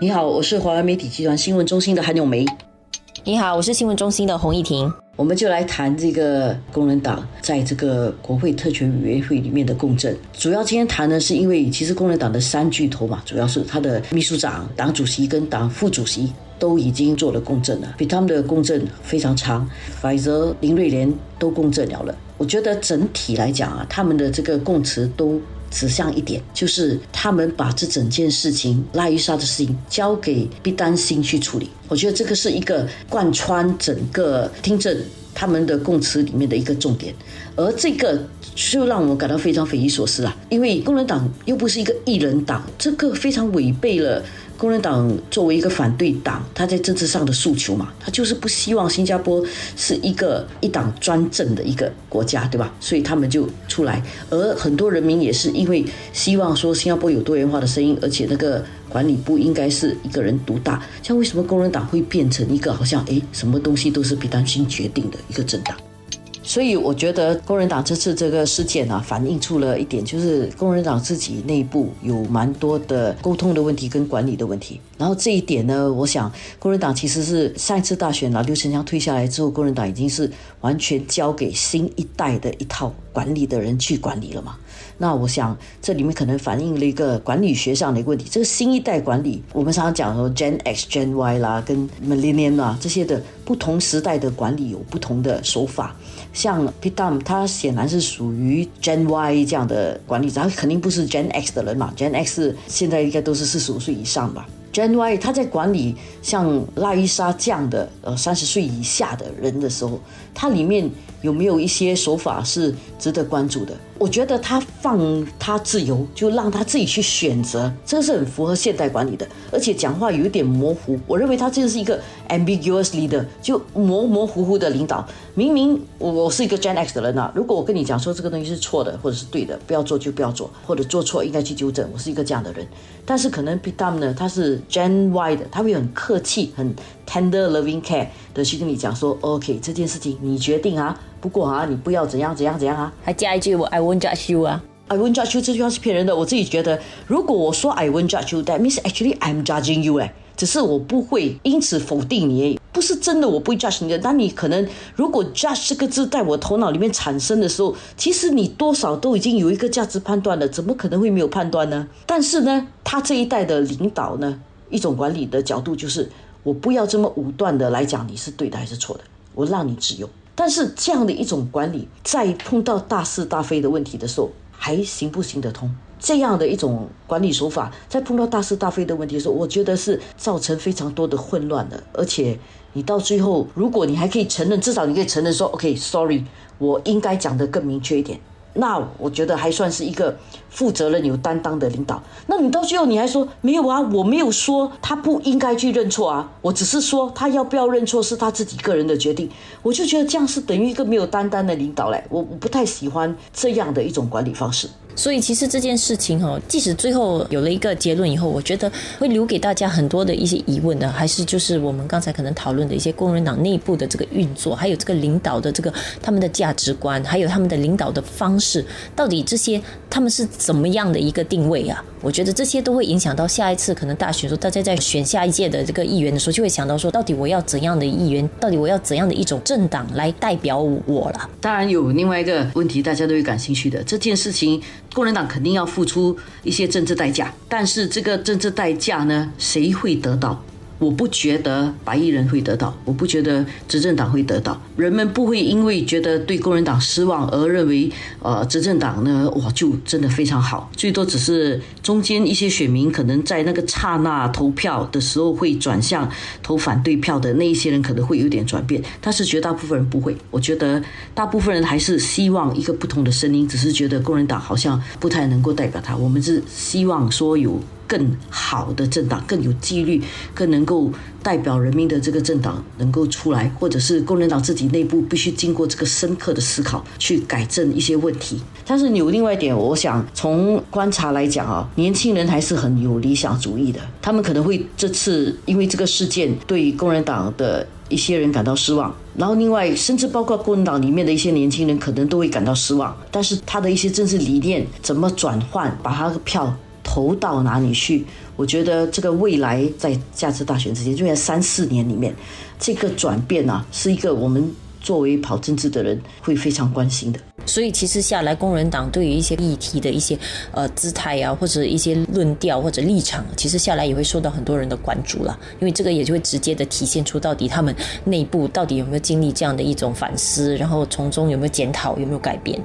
你好，我是华为媒体集团新闻中心的韩永梅。你好，我是新闻中心的洪艺婷。我们就来谈这个工人党在这个国会特权委员会里面的共振。主要今天谈呢，是因为其实工人党的三巨头嘛，主要是他的秘书长、党主席跟党副主席都已经做了共振了，比他们的共振非常长。反则林瑞莲都共振了了。我觉得整体来讲啊，他们的这个供词都。指向一点，就是他们把这整件事情拉伊莎的事情交给毕丹心去处理。我觉得这个是一个贯穿整个听证他们的供词里面的一个重点，而这个就让我们感到非常匪夷所思啊！因为工人党又不是一个一人党，这个非常违背了。工人党作为一个反对党，他在政治上的诉求嘛，他就是不希望新加坡是一个一党专政的一个国家，对吧？所以他们就出来，而很多人民也是因为希望说新加坡有多元化的声音，而且那个管理不应该是一个人独大。像为什么工人党会变成一个好像诶什么东西都是比担心决定的一个政党？所以我觉得工人党这次这个事件啊，反映出了一点，就是工人党自己内部有蛮多的沟通的问题跟管理的问题。然后这一点呢，我想工人党其实是上一次大选拿，刘成强退下来之后，工人党已经是完全交给新一代的一套管理的人去管理了嘛。那我想这里面可能反映了一个管理学上的一个问题。这个新一代管理，我们常常讲说 Gen X、Gen Y 啦，跟 Millennium 啊这些的不同时代的管理有不同的手法。像 Pitam，他显然是属于 Gen Y 这样的管理者，他肯定不是 Gen X 的人嘛。Gen X 现在应该都是四十五岁以上吧。Gen Y 他在管理像拉伊莎这样的呃三十岁以下的人的时候，他里面有没有一些手法是值得关注的？我觉得他放他自由，就让他自己去选择，这是很符合现代管理的。而且讲话有一点模糊，我认为他这是一个 ambiguous leader，就模模糊糊的领导。明明我是一个 Gen X 的人啊，如果我跟你讲说这个东西是错的或者是对的，不要做就不要做，或者做错应该去纠正，我是一个这样的人。但是可能 p i t a m 呢，他是 Gen Y 的，他会很客气、很 tender loving care 的去跟你讲说，OK，这件事情你决定啊。不过啊，你不要怎样怎样怎样啊，还加一句我 I won't judge you 啊，I won't judge you 这句话是骗人的。我自己觉得，如果我说 I won't judge you，that means actually I'm judging you 哎，只是我不会因此否定你，不是真的我不会 judge 你的。但你可能如果 judge 这个字在我头脑里面产生的时候，其实你多少都已经有一个价值判断了，怎么可能会没有判断呢？但是呢，他这一代的领导呢，一种管理的角度就是，我不要这么武断的来讲你是对的还是错的，我让你自由。但是这样的一种管理，在碰到大是大非的问题的时候，还行不行得通？这样的一种管理手法，在碰到大是大非的问题的时候，我觉得是造成非常多的混乱的。而且你到最后，如果你还可以承认，至少你可以承认说，OK，Sorry，我应该讲得更明确一点。那我觉得还算是一个负责任、有担当的领导。那你到最后你还说没有啊？我没有说他不应该去认错啊，我只是说他要不要认错是他自己个人的决定。我就觉得这样是等于一个没有担当的领导嘞，我我不太喜欢这样的一种管理方式。所以其实这件事情哈，即使最后有了一个结论以后，我觉得会留给大家很多的一些疑问的，还是就是我们刚才可能讨论的一些工人党内部的这个运作，还有这个领导的这个他们的价值观，还有他们的领导的方式，到底这些他们是怎么样的一个定位啊？我觉得这些都会影响到下一次可能大选时候，大家在选下一届的这个议员的时候，就会想到说，到底我要怎样的议员，到底我要怎样的一种政党来代表我了？当然有另外一个问题，大家都会感兴趣的这件事情。共产党肯定要付出一些政治代价，但是这个政治代价呢，谁会得到？我不觉得白衣人会得到，我不觉得执政党会得到。人们不会因为觉得对工人党失望而认为，呃，执政党呢，哇，就真的非常好。最多只是中间一些选民可能在那个刹那投票的时候会转向投反对票的那一些人可能会有点转变，但是绝大部分人不会。我觉得大部分人还是希望一个不同的声音，只是觉得工人党好像不太能够代表他。我们是希望说有。更好的政党，更有纪律，更能够代表人民的这个政党能够出来，或者是工人党自己内部必须经过这个深刻的思考去改正一些问题。但是有另外一点，我想从观察来讲啊，年轻人还是很有理想主义的，他们可能会这次因为这个事件对工人党的一些人感到失望，然后另外甚至包括工人党里面的一些年轻人可能都会感到失望。但是他的一些政治理念怎么转换，把他的票。投到哪里去？我觉得这个未来在价值大选之间，就在三四年里面，这个转变啊，是一个我们作为跑政治的人会非常关心的。所以其实下来，工人党对于一些议题的一些呃姿态啊，或者一些论调或者立场，其实下来也会受到很多人的关注了。因为这个也就会直接的体现出到底他们内部到底有没有经历这样的一种反思，然后从中有没有检讨，有没有改变。